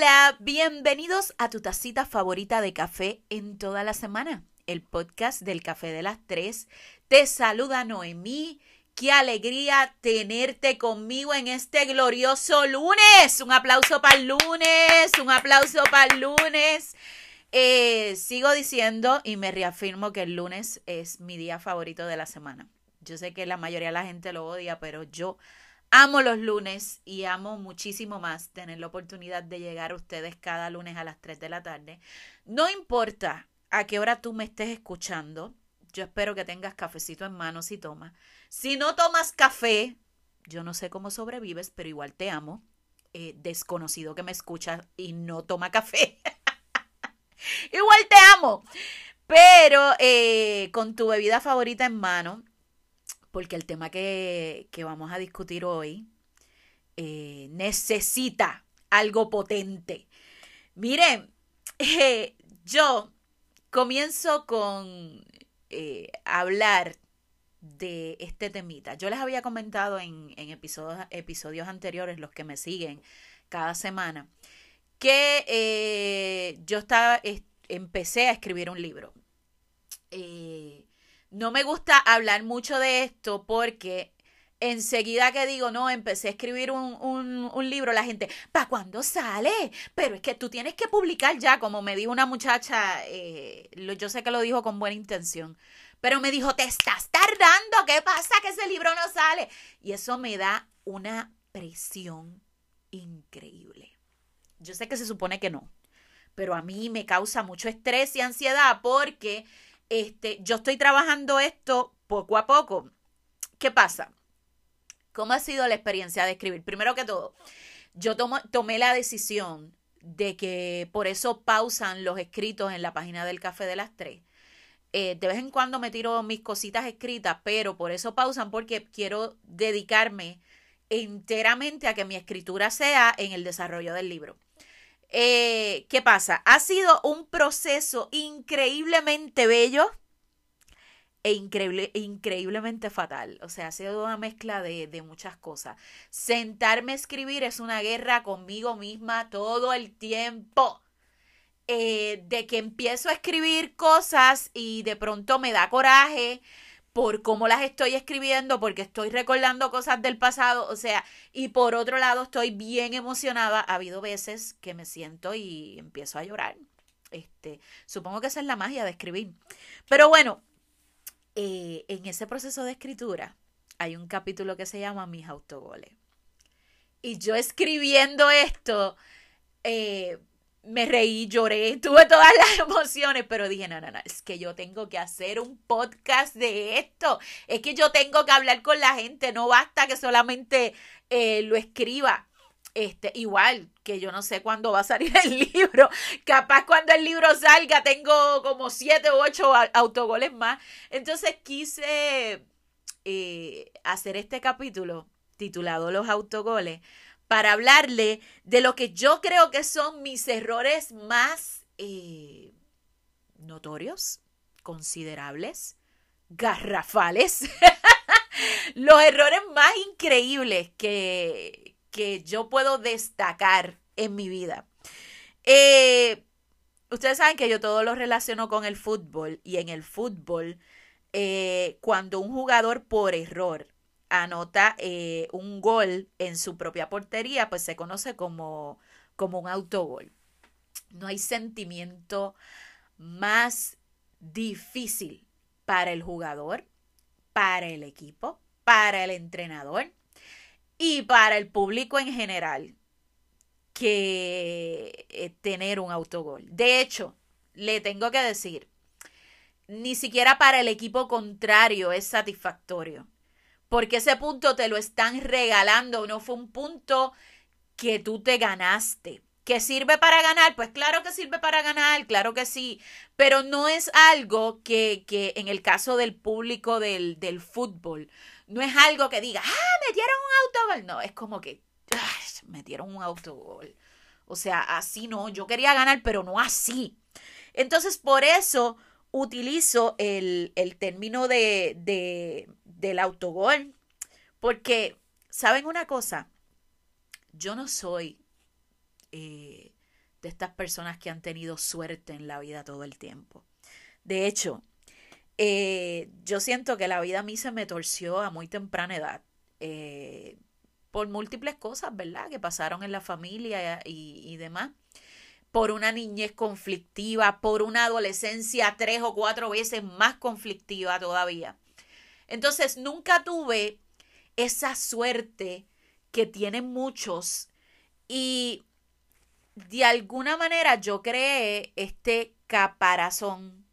Hola, bienvenidos a tu tacita favorita de café en toda la semana, el podcast del café de las tres. Te saluda Noemí. Qué alegría tenerte conmigo en este glorioso lunes. Un aplauso para el lunes, un aplauso para el lunes. Eh, sigo diciendo y me reafirmo que el lunes es mi día favorito de la semana. Yo sé que la mayoría de la gente lo odia, pero yo amo los lunes y amo muchísimo más tener la oportunidad de llegar a ustedes cada lunes a las 3 de la tarde. No importa a qué hora tú me estés escuchando, yo espero que tengas cafecito en mano si tomas. Si no tomas café, yo no sé cómo sobrevives, pero igual te amo. Eh, desconocido que me escucha y no toma café. igual te amo. Pero eh, con tu bebida favorita en mano, porque el tema que, vamos a discutir hoy eh, necesita algo potente. Miren, eh, yo comienzo con eh, hablar de este temita. Yo les había comentado en, episodios, episodios, anteriores, los que me siguen cada semana, que yo estaba, empecé a escribir un libro. No me gusta hablar mucho de esto porque enseguida que digo, no, empecé a escribir un, un, libro, la gente, ¿para cuándo sale? Pero es que tú tienes que publicar ya, como me dijo una muchacha, eh, yo sé que lo dijo con buena intención, pero me dijo, te estás tardando, ¿qué pasa que ese libro no sale? Y eso me da una presión increíble. Yo sé que se supone que no, pero a mí me causa mucho estrés y ansiedad porque este, yo estoy trabajando esto poco a poco. ¿Qué pasa? ¿Cómo ha sido la experiencia de escribir? Primero que todo, yo tomé la decisión de que por eso pausan los escritos en la página del Café de las Tres. Eh, de vez en cuando me tiro mis cositas escritas, pero por eso pausan porque quiero dedicarme enteramente a que mi escritura sea en el desarrollo del libro. Eh, ¿Qué pasa? Ha sido un proceso increíblemente bello e increíble, increíblemente fatal. O sea, ha sido una mezcla de, de, muchas cosas. Sentarme a escribir es una guerra conmigo misma todo el tiempo. Eh, de que empiezo a escribir cosas y de pronto me da coraje por cómo las estoy escribiendo, porque estoy recordando cosas del pasado, o sea, y por otro lado estoy bien emocionada. Ha habido veces que me siento y empiezo a llorar. Este, supongo que esa es la magia de escribir. Pero bueno, eh, en ese proceso de escritura hay un capítulo que se llama Mis autogoles. Y yo escribiendo esto, eh, me reí, lloré, tuve todas las emociones, pero dije, no, no, no, es que yo tengo que hacer un podcast de esto, es que yo tengo que hablar con la gente, no basta que solamente eh, lo escriba. Este, igual que yo no sé cuándo va a salir el libro, capaz cuando el libro salga tengo como siete u ocho autogoles más. Entonces quise eh, hacer este capítulo titulado Los autogoles para hablarle de lo que yo creo que son mis errores más eh, notorios, considerables, garrafales, los errores más increíbles que, que yo puedo destacar en mi vida. Eh, ustedes saben que yo todo lo relaciono con el fútbol y en el fútbol, eh, cuando un jugador por error anota eh, un gol en su propia portería, pues se conoce como, como un autogol. No hay sentimiento más difícil para el jugador, para el equipo, para el entrenador y para el público en general que eh, tener un autogol. De hecho, le tengo que decir, ni siquiera para el equipo contrario es satisfactorio porque ese punto te lo están regalando, no fue un punto que tú te ganaste. ¿Que sirve para ganar? Pues claro que sirve para ganar, claro que sí, pero no es algo que, que en el caso del público del, del fútbol, no es algo que diga, ah, metieron un autogol, no, es como que, metieron un autogol. O sea, así no, yo quería ganar, pero no así. Entonces, por eso utilizo el, el término de, de, del autogol. Porque, ¿saben una cosa? Yo no soy eh, de estas personas que han tenido suerte en la vida todo el tiempo. De hecho, eh, yo siento que la vida a mí se me torció a muy temprana edad. Eh, por múltiples cosas, ¿verdad? Que pasaron en la familia y, y demás. Por una niñez conflictiva, por una adolescencia tres o cuatro veces más conflictiva todavía. Entonces, nunca tuve esa suerte que tienen muchos y de alguna manera yo creé este caparazón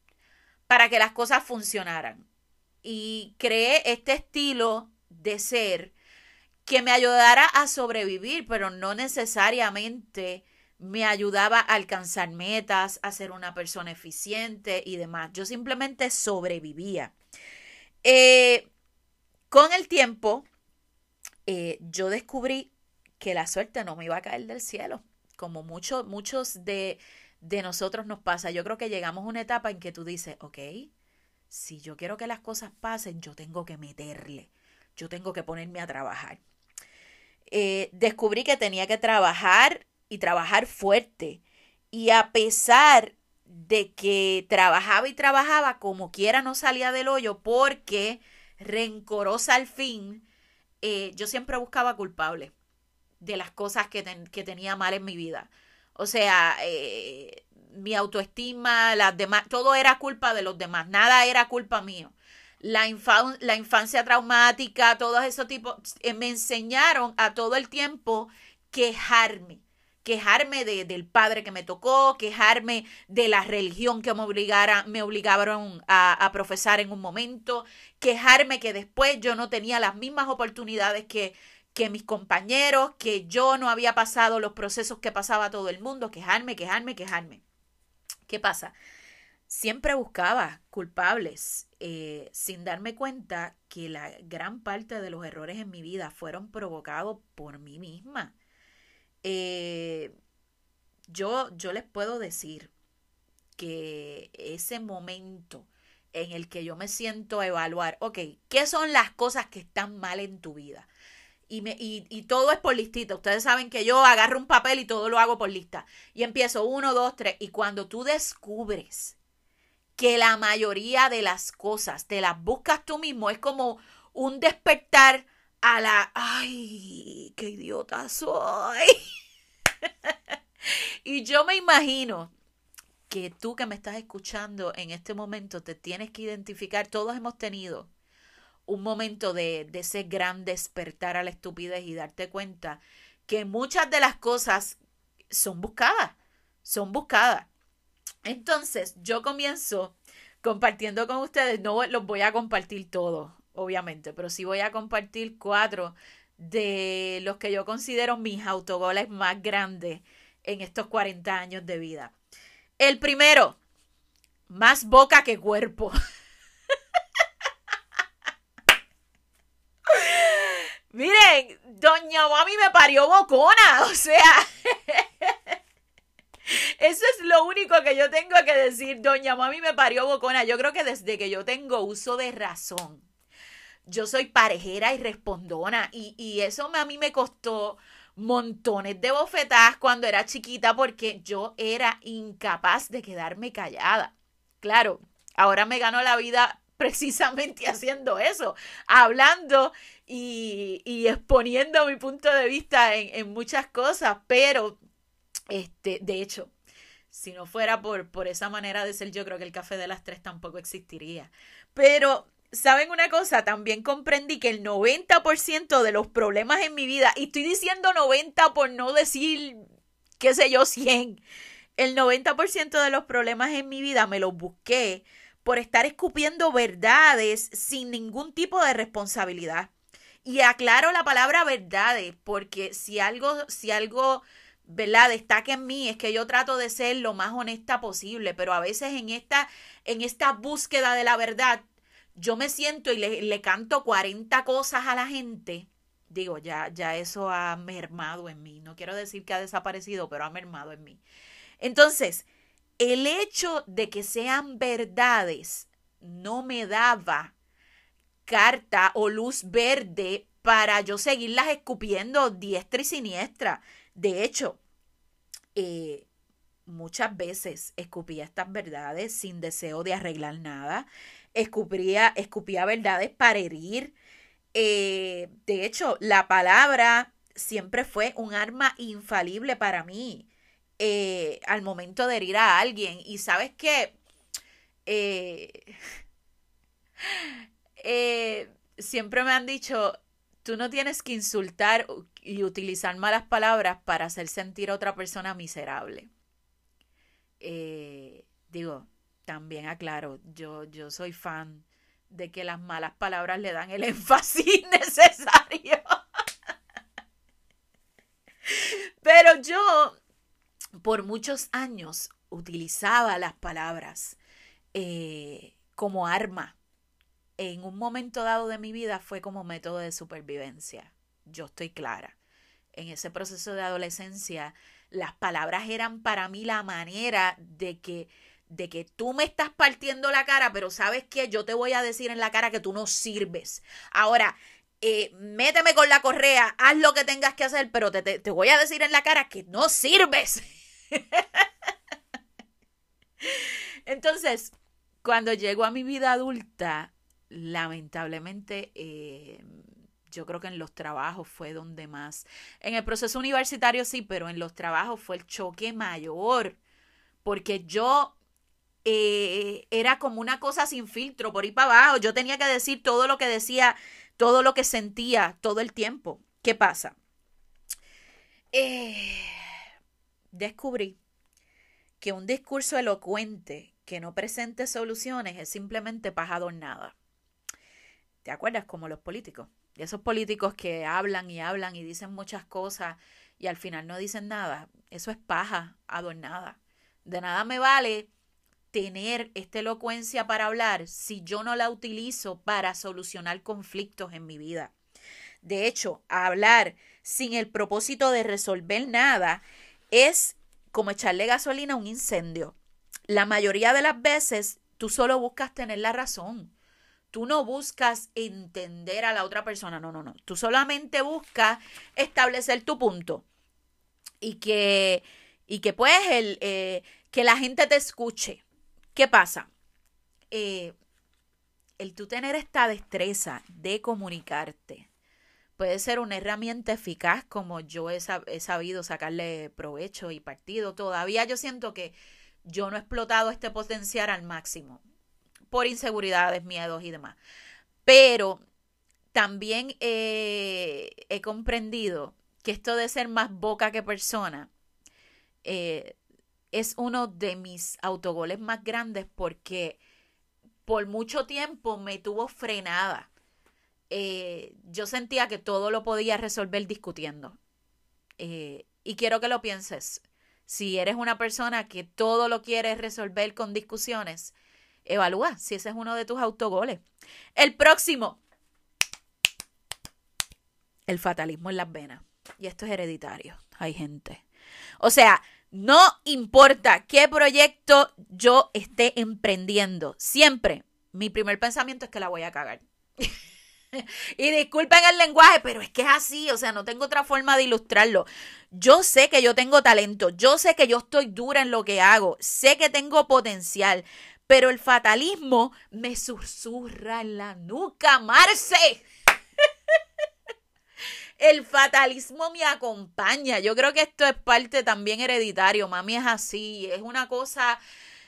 para que las cosas funcionaran. Y creé este estilo de ser que me ayudara a sobrevivir, pero no necesariamente me ayudaba a alcanzar metas, a ser una persona eficiente y demás. Yo simplemente sobrevivía. Eh, con el tiempo, eh, yo descubrí que la suerte no me iba a caer del cielo, como muchos, muchos de, de nosotros nos pasa. Yo creo que llegamos a una etapa en que tú dices, ok, si yo quiero que las cosas pasen, yo tengo que meterle, yo tengo que ponerme a trabajar. Eh, descubrí que tenía que trabajar y trabajar fuerte. Y a pesar de que trabajaba y trabajaba, como quiera no salía del hoyo porque rencorosa al fin, eh, yo siempre buscaba culpable de las cosas que, que tenía mal en mi vida. O sea, eh, mi autoestima, las demás, todo era culpa de los demás, nada era culpa mío. La, la infancia traumática, todos esos tipos, eh, me enseñaron a todo el tiempo quejarme quejarme de, del padre que me tocó, quejarme de la religión que me, obligara, me obligaron a, a, profesar en un momento, quejarme que después yo no tenía las mismas oportunidades que, que mis compañeros, que yo no había pasado los procesos que pasaba todo el mundo, quejarme, quejarme, quejarme. ¿Qué pasa? Siempre buscaba culpables eh, sin darme cuenta que la gran parte de los errores en mi vida fueron provocados por mí misma. Eh, yo, yo les puedo decir que ese momento en el que yo me siento a evaluar, ok, ¿qué son las cosas que están mal en tu vida? y, me, y, y, todo es por listita. Ustedes saben que yo agarro un papel y todo lo hago por lista. Y empiezo uno, dos, tres. Y cuando tú descubres que la mayoría de las cosas te las buscas tú mismo, es como un despertar a la, ay, qué idiota soy. y yo me imagino que tú que me estás escuchando en este momento te tienes que identificar, todos hemos tenido un momento de, de ese gran despertar a la estupidez y darte cuenta que muchas de las cosas son buscadas, son buscadas. Entonces, yo comienzo compartiendo con ustedes, no los voy a compartir todos, obviamente, pero sí voy a compartir cuatro de los que yo considero mis autogoles más grandes en estos 40 años de vida. El primero, más boca que cuerpo. Miren, doña Mami me parió bocona, o sea, eso es lo único que yo tengo que decir, doña Mami me parió bocona. Yo creo que desde que yo tengo uso de razón, yo soy parejera y respondona y, y eso a mí me costó montones de bofetadas cuando era chiquita porque yo era incapaz de quedarme callada. Claro, ahora me gano la vida precisamente haciendo eso, hablando y, y exponiendo mi punto de vista en, en, muchas cosas, pero este, de hecho, si no fuera por, por esa manera de ser, yo creo que el café de las tres tampoco existiría. Pero, ¿saben una cosa? También comprendí que el 90% de los problemas en mi vida, y estoy diciendo 90 por no decir, qué sé yo, 100, el 90% de los problemas en mi vida me los busqué por estar escupiendo verdades sin ningún tipo de responsabilidad. Y aclaro la palabra verdades, porque si algo, si algo, ¿verdad? Destaca en mí, es que yo trato de ser lo más honesta posible, pero a veces en esta, en esta búsqueda de la verdad, yo me siento y le, canto 40 cosas a la gente. Digo, ya, ya eso ha mermado en mí. No quiero decir que ha desaparecido, pero ha mermado en mí. Entonces, el hecho de que sean verdades no me daba carta o luz verde para yo seguirlas escupiendo diestra y siniestra. De hecho, eh, muchas veces escupía estas verdades sin deseo de arreglar nada, escupía, escupía verdades para herir. Eh, de hecho, la palabra siempre fue un arma infalible para mí eh, al momento de herir a alguien. Y sabes qué? Eh, siempre me han dicho, tú no tienes que insultar y utilizar malas palabras para hacer sentir a otra persona miserable. Digo, también aclaro, yo, yo soy fan de que las malas palabras le dan el énfasis necesario. Pero yo, por muchos años, utilizaba las palabras eh, como arma. En un momento dado de mi vida fue como método de supervivencia. Yo estoy clara. En ese proceso de adolescencia, las palabras eran para mí la manera de que de que tú me estás partiendo la cara, pero sabes que yo te voy a decir en la cara que tú no sirves. Ahora, eh, méteme con la correa, haz lo que tengas que hacer, pero te, te, te voy a decir en la cara que no sirves. Entonces, cuando llego a mi vida adulta, lamentablemente eh, yo creo que en los trabajos fue donde más, en el proceso universitario sí, pero en los trabajos fue el choque mayor, porque yo eh, era como una cosa sin filtro, por ahí para abajo, yo tenía que decir todo lo que decía, todo lo que sentía todo el tiempo. ¿Qué pasa? Eh, descubrí que un discurso elocuente que no presente soluciones es simplemente paja adornada. ¿Te acuerdas? Como los políticos. Y esos políticos que hablan y hablan y dicen muchas cosas y al final no dicen nada, eso es paja adornada. De nada me vale tener esta elocuencia para hablar si yo no la utilizo para solucionar conflictos en mi vida. De hecho, hablar sin el propósito de resolver nada es como echarle gasolina a un incendio. La mayoría de las veces tú solo buscas tener la razón. Tú no buscas entender a la otra persona, no, no, no. Tú solamente buscas establecer tu punto y que, y que pues el, eh, que la gente te escuche. ¿Qué pasa? Eh, el tú tener esta destreza de comunicarte puede ser una herramienta eficaz como yo he, sabido sacarle provecho y partido. Todavía yo siento que yo no he explotado este potencial al máximo por inseguridades, miedos y demás. Pero también eh, he comprendido que esto de ser más boca que persona eh, es uno de mis autogoles más grandes porque por mucho tiempo me tuvo frenada. Eh, yo sentía que todo lo podía resolver discutiendo. y quiero que lo pienses. Si eres una persona que todo lo quieres resolver con discusiones, evalúa si ese es uno de tus autogoles. El próximo, el fatalismo en las venas. Y esto es hereditario. Hay gente. O sea, no importa qué proyecto yo esté emprendiendo, siempre mi primer pensamiento es que la voy a cagar. y disculpen el lenguaje, pero es que es así, o sea, no tengo otra forma de ilustrarlo. Yo sé que yo tengo talento, yo sé que yo estoy dura en lo que hago, sé que tengo potencial, pero el fatalismo me susurra en la nuca, Marce. El fatalismo me acompaña. Yo creo que esto es parte también hereditario. Mami es así, es una cosa.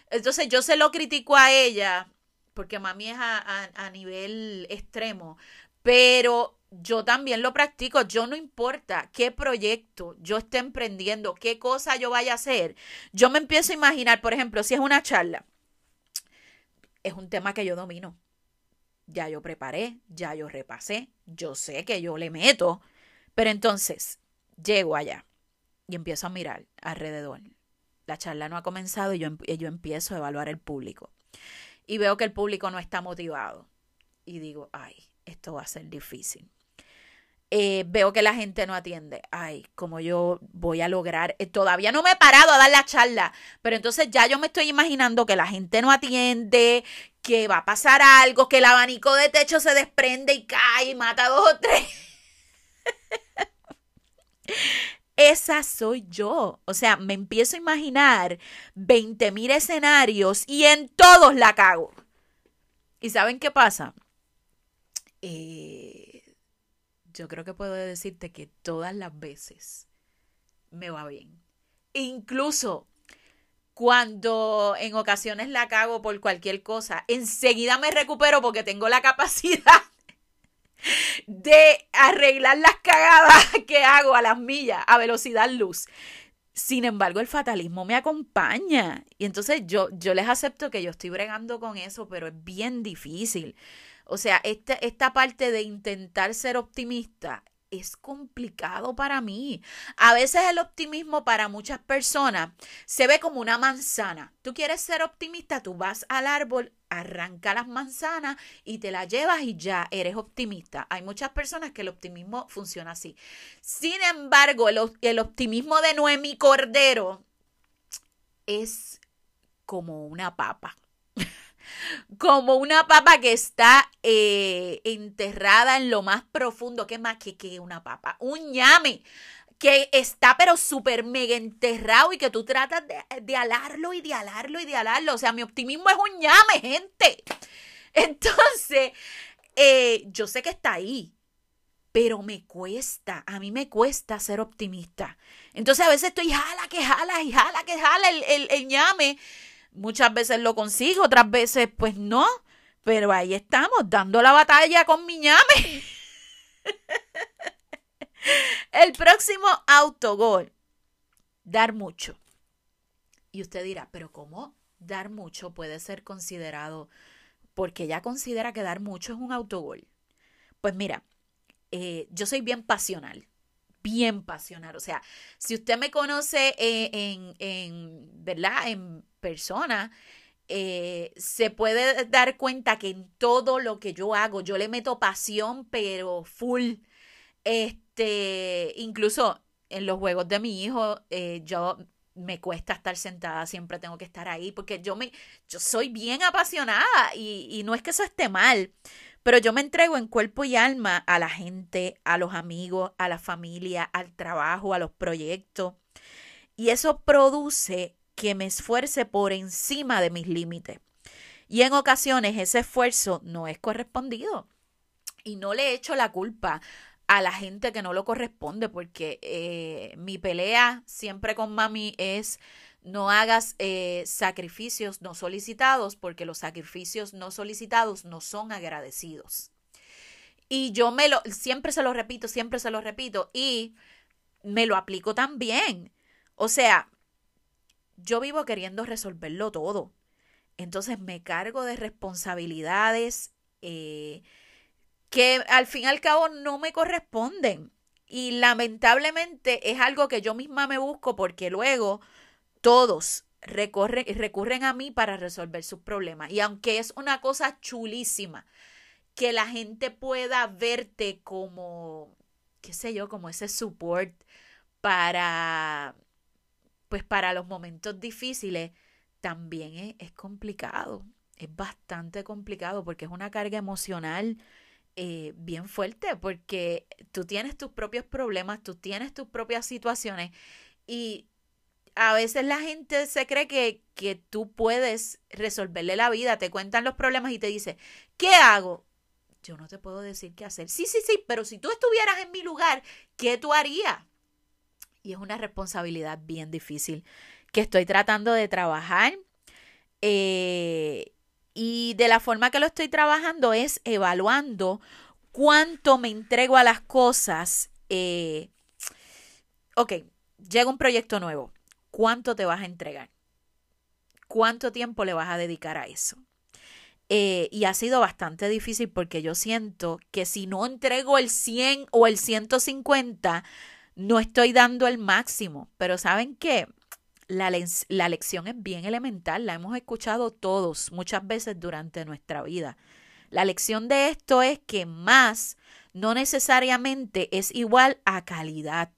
Entonces yo se lo critico a ella, porque mami es a, a nivel extremo, pero yo también lo practico. Yo no importa qué proyecto yo esté emprendiendo, qué cosa yo vaya a hacer. Yo me empiezo a imaginar, por ejemplo, si es una charla es un tema que yo domino. Ya yo preparé, ya yo repasé, yo sé que yo le meto, pero entonces llego allá y empiezo a mirar alrededor. La charla no ha comenzado y yo, empiezo a evaluar el público. Y veo que el público no está motivado. Y digo, ay, esto va a ser difícil. Eh, veo que la gente no atiende. Ay, como yo voy a lograr. Eh, todavía no me he parado a dar la charla, pero entonces ya yo me estoy imaginando que la gente no atiende, que va a pasar algo, que el abanico de techo se desprende y cae y mata a dos o tres. Esa soy yo. O sea, me empiezo a imaginar 20 mil escenarios y en todos la cago. ¿Y saben qué pasa? Eh, yo creo que puedo decirte que todas las veces me va bien. Incluso cuando en ocasiones la cago por cualquier cosa, enseguida me recupero porque tengo la capacidad de arreglar las cagadas que hago a las millas, a velocidad luz. Sin embargo, el fatalismo me acompaña. Y entonces yo, yo les acepto que yo estoy bregando con eso, pero es bien difícil. O sea, esta, esta parte de intentar ser optimista es complicado para mí. A veces el optimismo para muchas personas se ve como una manzana. Tú quieres ser optimista, tú vas al árbol, arranca las manzanas y te las llevas y ya eres optimista. Hay muchas personas que el optimismo funciona así. Sin embargo, el, el optimismo de Noemi Cordero es como una papa como una papa que está eh, enterrada en lo más profundo. ¿Qué más que, que una papa? Un ñame que está pero súper mega enterrado y que tú tratas de, de, alarlo y de alarlo y de alarlo. O sea, mi optimismo es un ñame, gente. Entonces, eh, yo sé que está ahí, pero me cuesta, a mí me cuesta ser optimista. Entonces a veces estoy jala que jala y jala que jala el, el, el ñame Muchas veces lo consigo, otras veces pues no. Pero ahí estamos, dando la batalla con mi ñame. El próximo autogol. Dar mucho. Y usted dirá, pero ¿cómo dar mucho puede ser considerado? Porque ella considera que dar mucho es un autogol. Pues mira, eh, yo soy bien pasional bien pasional. O sea, si usted me conoce eh, en, en, ¿verdad? En persona, eh, se puede dar cuenta que en todo lo que yo hago, yo le meto pasión, pero full. Este, incluso en los juegos de mi hijo, eh, yo me cuesta estar sentada, siempre tengo que estar ahí, porque yo me, yo soy bien apasionada y, y no es que eso esté mal, pero yo me entrego en cuerpo y alma a la gente, a los amigos, a la familia, al trabajo, a los proyectos. Y eso produce que me esfuerce por encima de mis límites. Y en ocasiones ese esfuerzo no es correspondido. Y no le echo la culpa a la gente que no lo corresponde, porque eh, mi pelea siempre con mami es no hagas eh, sacrificios no solicitados porque los sacrificios no solicitados no son agradecidos. Y yo me lo, siempre se lo repito, siempre se lo repito y me lo aplico también. O sea, yo vivo queriendo resolverlo todo. Entonces me cargo de responsabilidades eh, que al fin y al cabo no me corresponden. Y lamentablemente es algo que yo misma me busco porque luego todos recurren a mí para resolver sus problemas. Y aunque es una cosa chulísima que la gente pueda verte como, qué sé yo, como ese support para, pues para los momentos difíciles, también es, complicado. Es bastante complicado porque es una carga emocional eh, bien fuerte porque tú tienes tus propios problemas, tú tienes tus propias situaciones y a veces la gente se cree que, que tú puedes resolverle la vida, te cuentan los problemas y te dice, ¿qué hago? Yo no te puedo decir qué hacer. Sí, sí, sí, pero si tú estuvieras en mi lugar, ¿qué tú harías? Y es una responsabilidad bien difícil que estoy tratando de trabajar. Eh, y de la forma que lo estoy trabajando es evaluando cuánto me entrego a las cosas. Eh, ok, llega un proyecto nuevo cuánto te vas a entregar, cuánto tiempo le vas a dedicar a eso. Eh, y ha sido bastante difícil porque yo siento que si no entrego el 100 o el 150, no estoy dando el máximo. Pero ¿saben qué? La, lección es bien elemental, la hemos escuchado todos muchas veces durante nuestra vida. La lección de esto es que más no necesariamente es igual a calidad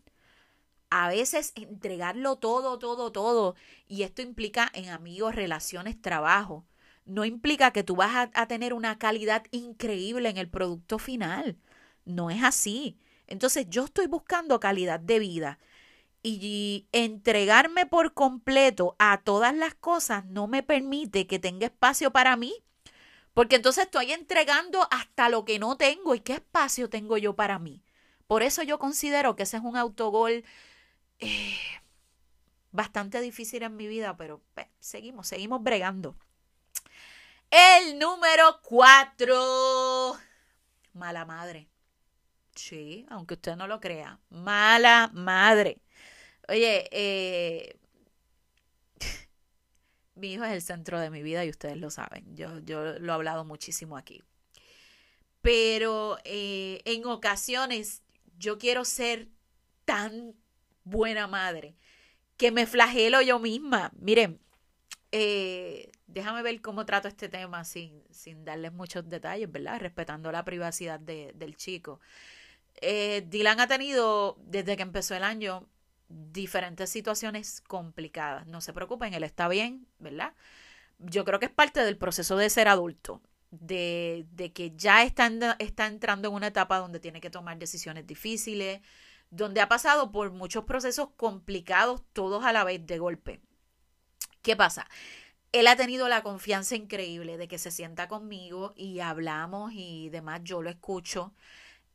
a veces entregarlo todo, todo, todo, y esto implica en amigos, relaciones, trabajo, no implica que tú vas a, tener una calidad increíble en el producto final. No es así. Entonces yo estoy buscando calidad de vida y entregarme por completo a todas las cosas no me permite que tenga espacio para mí. Porque entonces estoy entregando hasta lo que no tengo. ¿Y qué espacio tengo yo para mí? Por eso yo considero que ese es un autogol eh, bastante difícil en mi vida, pero pues, seguimos, seguimos bregando. El número cuatro. Mala madre. Sí, aunque usted no lo crea. Mala madre. Oye, eh, mi hijo es el centro de mi vida y ustedes lo saben. Yo, yo lo he hablado muchísimo aquí. Pero eh, en ocasiones yo quiero ser tan buena madre que me flagelo yo misma. Miren, eh, déjame ver cómo trato este tema sin, sin darles muchos detalles, ¿verdad? Respetando la privacidad del chico. Dylan ha tenido, desde que empezó el año, diferentes situaciones complicadas. No se preocupen, él está bien, ¿verdad? Yo creo que es parte del proceso de ser adulto, de, de que ya está, está entrando en una etapa donde tiene que tomar decisiones difíciles, donde ha pasado por muchos procesos complicados, todos a la vez de golpe. ¿Qué pasa? Él ha tenido la confianza increíble de que se sienta conmigo y hablamos y demás, yo lo escucho.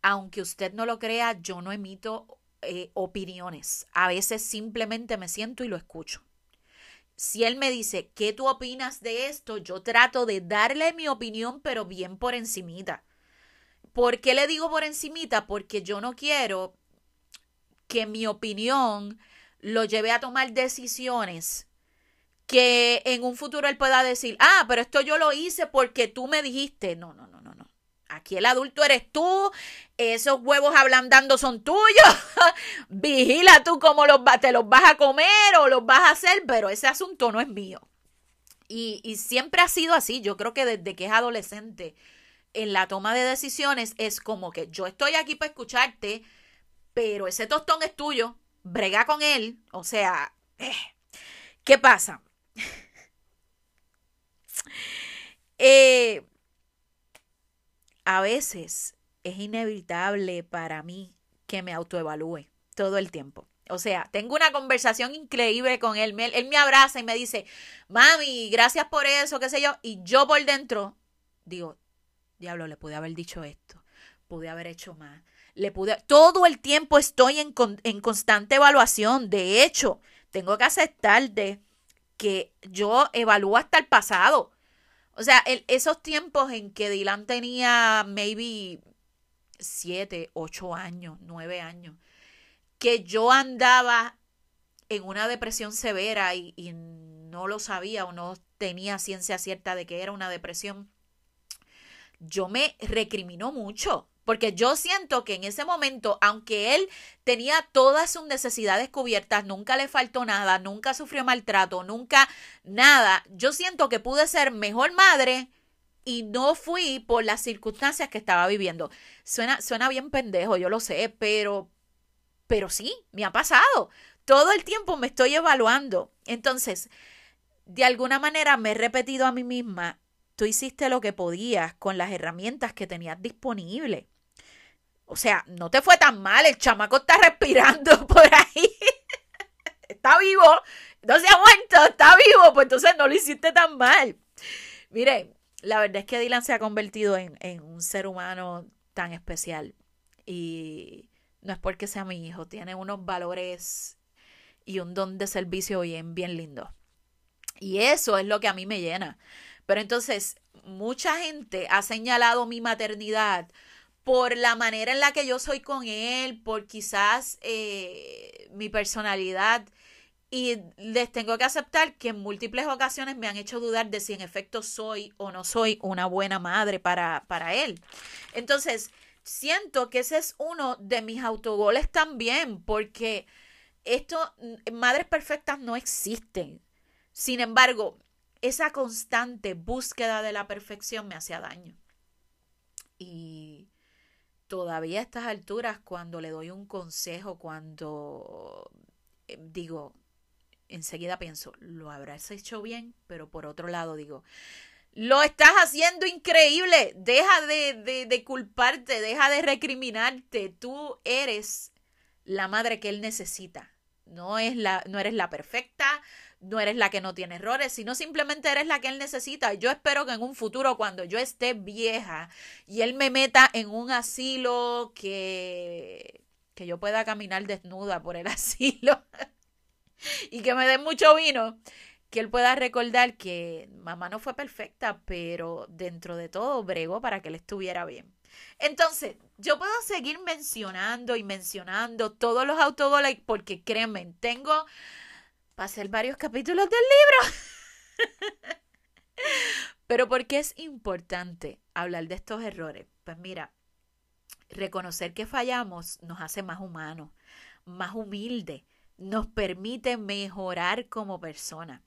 Aunque usted no lo crea, yo no emito eh, opiniones. A veces simplemente me siento y lo escucho. Si él me dice, ¿qué tú opinas de esto? Yo trato de darle mi opinión, pero bien por encimita. ¿Por qué le digo por encimita? Porque yo no quiero que mi opinión lo lleve a tomar decisiones que en un futuro él pueda decir, ah, pero esto yo lo hice porque tú me dijiste. No, no, no, no, no. Aquí el adulto eres tú, esos huevos ablandando son tuyos. Vigila tú cómo los, te los vas a comer o los vas a hacer, pero ese asunto no es mío. Y, siempre ha sido así. Yo creo que desde que es adolescente, en la toma de decisiones es como que yo estoy aquí para escucharte, pero ese tostón es tuyo. Brega con él. O sea, eh. ¿qué pasa? eh, a veces es inevitable para mí que me autoevalúe todo el tiempo. O sea, tengo una conversación increíble con él. Él me abraza y me dice, mami, gracias por eso, qué sé yo. Y yo por dentro digo, diablo, le pude haber dicho esto, pude haber hecho más. Le pude, todo el tiempo estoy en, en constante evaluación. De hecho, tengo que aceptar de que yo evalúo hasta el pasado. O sea, esos tiempos en que Dylan tenía maybe siete, ocho años, nueve años, que yo andaba en una depresión severa y, no lo sabía o no tenía ciencia cierta de que era una depresión, yo me recriminó mucho. Porque yo siento que en ese momento, aunque él tenía todas sus necesidades cubiertas, nunca le faltó nada, nunca sufrió maltrato, nunca nada, yo siento que pude ser mejor madre y no fui por las circunstancias que estaba viviendo. Suena, suena bien pendejo, yo lo sé, pero, pero sí, me ha pasado. Todo el tiempo me estoy evaluando. Entonces, de alguna manera me he repetido a mí misma, tú hiciste lo que podías con las herramientas que tenías disponibles. O sea, no te fue tan mal, el chamaco está respirando por ahí. está vivo, no se ha muerto, está vivo, pues entonces no lo hiciste tan mal. Mire, la verdad es que Dylan se ha convertido en, en un ser humano tan especial. Y no es porque sea mi hijo, tiene unos valores y un don de servicio bien, bien lindo. Y eso es lo que a mí me llena. Pero entonces, mucha gente ha señalado mi maternidad por la manera en la que yo soy con él, por quizás eh, mi personalidad. Y les tengo que aceptar que en múltiples ocasiones me han hecho dudar de si en efecto soy o no soy una buena madre para, para él. Entonces, siento que ese es uno de mis autogoles también, porque esto, madres perfectas no existen. Sin embargo, esa constante búsqueda de la perfección me hacía daño. Y todavía a estas alturas, cuando le doy un consejo, cuando eh, digo, enseguida pienso, lo habrás hecho bien, pero por otro lado digo, lo estás haciendo increíble, deja de, de, de culparte, deja de recriminarte, tú eres la madre que él necesita. No, es la, no eres la perfecta, no eres la que no tiene errores, sino simplemente eres la que él necesita. Yo espero que en un futuro, cuando yo esté vieja y él me meta en un asilo que, que yo pueda caminar desnuda por el asilo y que me den mucho vino, que él pueda recordar que mamá no fue perfecta, pero dentro de todo bregó para que él estuviera bien. Entonces, yo puedo seguir mencionando y mencionando todos los autogoles porque créanme, tengo para hacer varios capítulos del libro. Pero ¿por qué es importante hablar de estos errores? Pues mira, reconocer que fallamos nos hace más humanos, más humildes, nos permite mejorar como persona.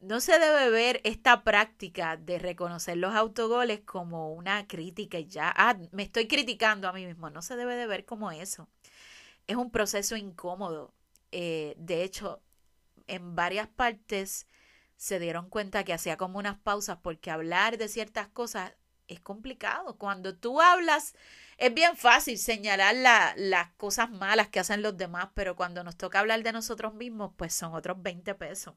No se debe ver esta práctica de reconocer los autogoles como una crítica y ya, ah, me estoy criticando a mí mismo. No se debe de ver como eso. Es un proceso incómodo. Eh, de hecho, en varias partes se dieron cuenta que hacía como unas pausas porque hablar de ciertas cosas es complicado. Cuando tú hablas, es bien fácil señalar las cosas malas que hacen los demás, pero cuando nos toca hablar de nosotros mismos, pues son otros 20 pesos.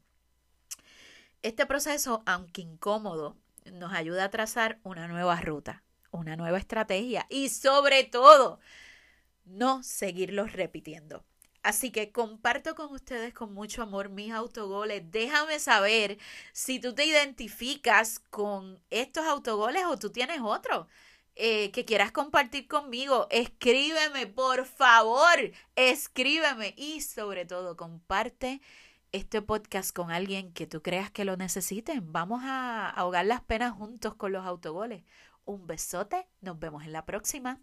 Este proceso, aunque incómodo, nos ayuda a trazar una nueva ruta, una nueva estrategia y sobre todo, no seguirlos repitiendo. Así que comparto con ustedes con mucho amor mis autogoles. Déjame saber si tú te identificas con estos autogoles o tú tienes otro eh, que quieras compartir conmigo. Escríbeme, por favor, escríbeme y sobre todo comparte este podcast con alguien que tú creas que lo necesiten. Vamos a ahogar las penas juntos con los autogoles. Un besote, nos vemos en la próxima.